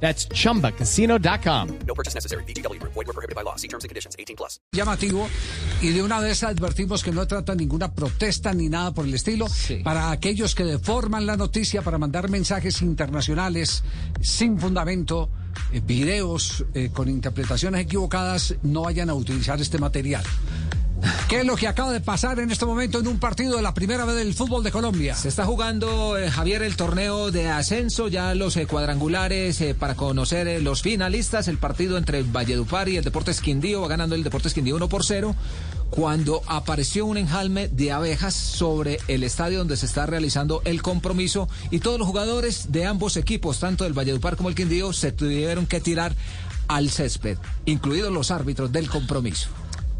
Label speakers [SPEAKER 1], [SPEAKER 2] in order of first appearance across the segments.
[SPEAKER 1] That's chumbacasino.com.
[SPEAKER 2] No purchase necessary. BGW. Void were prohibited by law. See terms and conditions. 18 plus.
[SPEAKER 3] llamativo y de una vez advertimos que no trata ninguna protesta ni nada por el estilo para aquellos que deforman la noticia para mandar mensajes internacionales sin fundamento, eh, videos eh, con interpretaciones equivocadas, no vayan a utilizar este material. ¿Qué es lo que acaba de pasar en este momento en un partido de la primera vez del fútbol de Colombia?
[SPEAKER 4] Se está jugando, eh, Javier, el torneo de ascenso, ya los eh, cuadrangulares eh, para conocer los finalistas. El partido entre Valledupar y el Deportes Quindío va ganando el Deportes Quindío 1 por 0. Cuando apareció un enjalme de abejas sobre el estadio donde se está realizando el compromiso y todos los jugadores de ambos equipos, tanto del Valledupar como el Quindío, se tuvieron que tirar al césped, incluidos los árbitros del compromiso.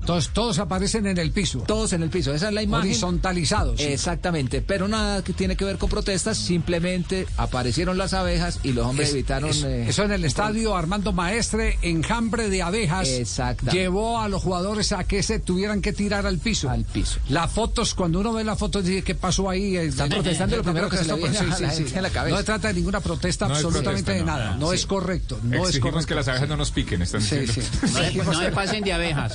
[SPEAKER 3] Todos, todos aparecen en el piso,
[SPEAKER 4] Todos en el piso, esa es la imagen.
[SPEAKER 3] horizontalizados. sí.
[SPEAKER 4] Exactamente, pero nada que tiene que ver con protestas, simplemente aparecieron las abejas y los hombres
[SPEAKER 3] Es-
[SPEAKER 4] evitaron...
[SPEAKER 3] es-
[SPEAKER 4] eh,
[SPEAKER 3] eso en el estadio Armando Maestre, enjambre de abejas,
[SPEAKER 4] Exactamente.
[SPEAKER 3] llevó a los jugadores a que se tuvieran que tirar al piso.
[SPEAKER 4] Al piso.
[SPEAKER 3] Las fotos, cuando uno ve las fotos, dice, ¿qué pasó ahí?
[SPEAKER 4] Están protestando lo primero que se le viene a la gente a la cabeza.
[SPEAKER 3] No se trata de ninguna protesta,
[SPEAKER 5] No es
[SPEAKER 3] absolutamente
[SPEAKER 5] protesta,
[SPEAKER 3] de
[SPEAKER 5] no.
[SPEAKER 3] nada. No es correcto. No es
[SPEAKER 5] Exigimos
[SPEAKER 3] correcto.
[SPEAKER 5] que las abejas no nos piquen, están
[SPEAKER 3] Sí,
[SPEAKER 5] diciendo.
[SPEAKER 3] sí.
[SPEAKER 6] No, se- no se pasen de abejas.